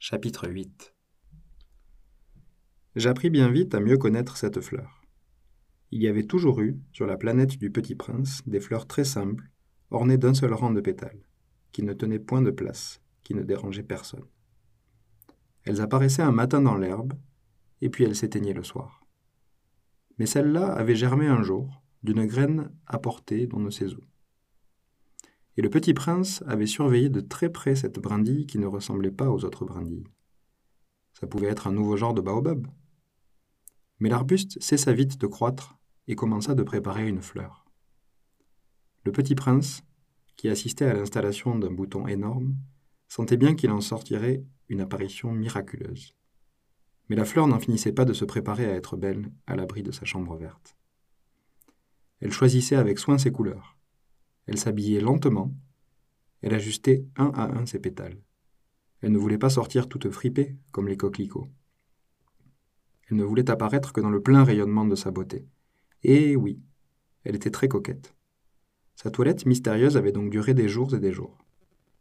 Chapitre 8 J'appris bien vite à mieux connaître cette fleur. Il y avait toujours eu, sur la planète du Petit Prince, des fleurs très simples, ornées d'un seul rang de pétales, qui ne tenaient point de place, qui ne dérangeaient personne. Elles apparaissaient un matin dans l'herbe, et puis elles s'éteignaient le soir. Mais celle-là avait germé un jour, d'une graine apportée d'on ne sait et le petit prince avait surveillé de très près cette brindille qui ne ressemblait pas aux autres brindilles. Ça pouvait être un nouveau genre de baobab. Mais l'arbuste cessa vite de croître et commença de préparer une fleur. Le petit prince, qui assistait à l'installation d'un bouton énorme, sentait bien qu'il en sortirait une apparition miraculeuse. Mais la fleur n'en finissait pas de se préparer à être belle à l'abri de sa chambre verte. Elle choisissait avec soin ses couleurs. Elle s'habillait lentement. Elle ajustait un à un ses pétales. Elle ne voulait pas sortir toute fripée, comme les coquelicots. Elle ne voulait apparaître que dans le plein rayonnement de sa beauté. Et oui, elle était très coquette. Sa toilette mystérieuse avait donc duré des jours et des jours.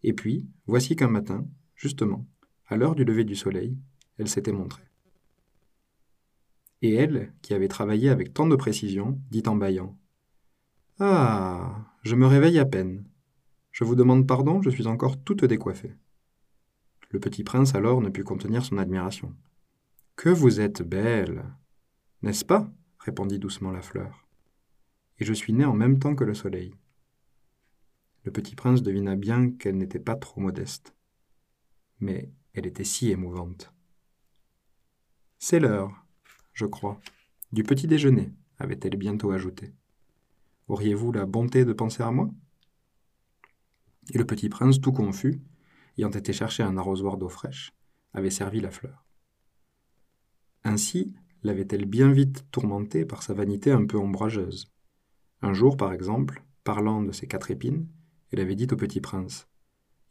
Et puis, voici qu'un matin, justement, à l'heure du lever du soleil, elle s'était montrée. Et elle, qui avait travaillé avec tant de précision, dit en bâillant ah, je me réveille à peine. Je vous demande pardon, je suis encore toute décoiffée. Le petit prince alors ne put contenir son admiration. Que vous êtes belle N'est-ce pas? répondit doucement la fleur. Et je suis née en même temps que le soleil. Le petit prince devina bien qu'elle n'était pas trop modeste. Mais elle était si émouvante. C'est l'heure, je crois, du petit déjeuner, avait-elle bientôt ajouté. Auriez-vous la bonté de penser à moi? Et le petit prince, tout confus, ayant été chercher un arrosoir d'eau fraîche, avait servi la fleur. Ainsi l'avait-elle bien vite tourmentée par sa vanité un peu ombrageuse. Un jour, par exemple, parlant de ses quatre épines, elle avait dit au petit prince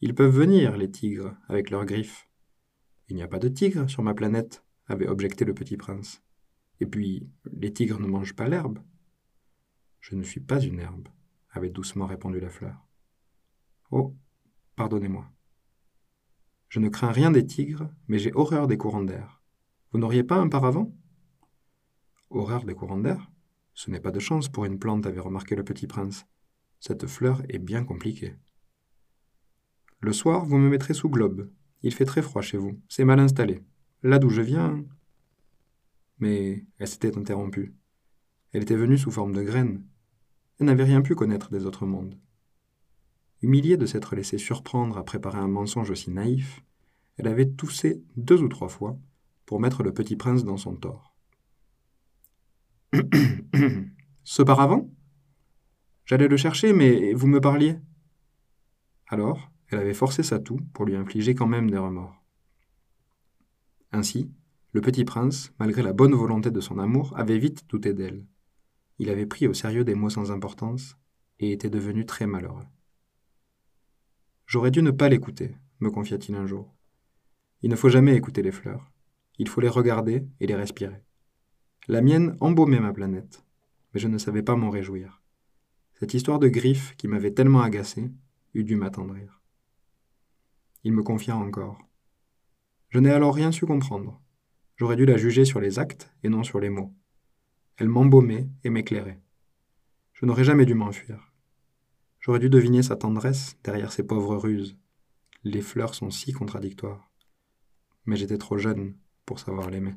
Ils peuvent venir, les tigres, avec leurs griffes. Il n'y a pas de tigres sur ma planète, avait objecté le petit prince. Et puis, les tigres ne mangent pas l'herbe. Je ne suis pas une herbe, avait doucement répondu la fleur. Oh, pardonnez-moi. Je ne crains rien des tigres, mais j'ai horreur des courants d'air. Vous n'auriez pas un paravent? Horreur des courants d'air? Ce n'est pas de chance pour une plante, avait remarqué le petit prince. Cette fleur est bien compliquée. Le soir, vous me mettrez sous globe. Il fait très froid chez vous. C'est mal installé. Là d'où je viens. Mais elle s'était interrompue. Elle était venue sous forme de graine. Elle n'avait rien pu connaître des autres mondes. Humiliée de s'être laissée surprendre à préparer un mensonge aussi naïf, elle avait toussé deux ou trois fois pour mettre le petit prince dans son tort. Ce paravent J'allais le chercher, mais vous me parliez. Alors, elle avait forcé sa toux pour lui infliger quand même des remords. Ainsi, le petit prince, malgré la bonne volonté de son amour, avait vite douté d'elle. Il avait pris au sérieux des mots sans importance et était devenu très malheureux. J'aurais dû ne pas l'écouter, me confia-t-il un jour. Il ne faut jamais écouter les fleurs. Il faut les regarder et les respirer. La mienne embaumait ma planète, mais je ne savais pas m'en réjouir. Cette histoire de griffes qui m'avait tellement agacé eût dû m'attendrir. Il me confia encore. Je n'ai alors rien su comprendre. J'aurais dû la juger sur les actes et non sur les mots. Elle m'embaumait et m'éclairait. Je n'aurais jamais dû m'enfuir. J'aurais dû deviner sa tendresse derrière ses pauvres ruses. Les fleurs sont si contradictoires. Mais j'étais trop jeune pour savoir l'aimer.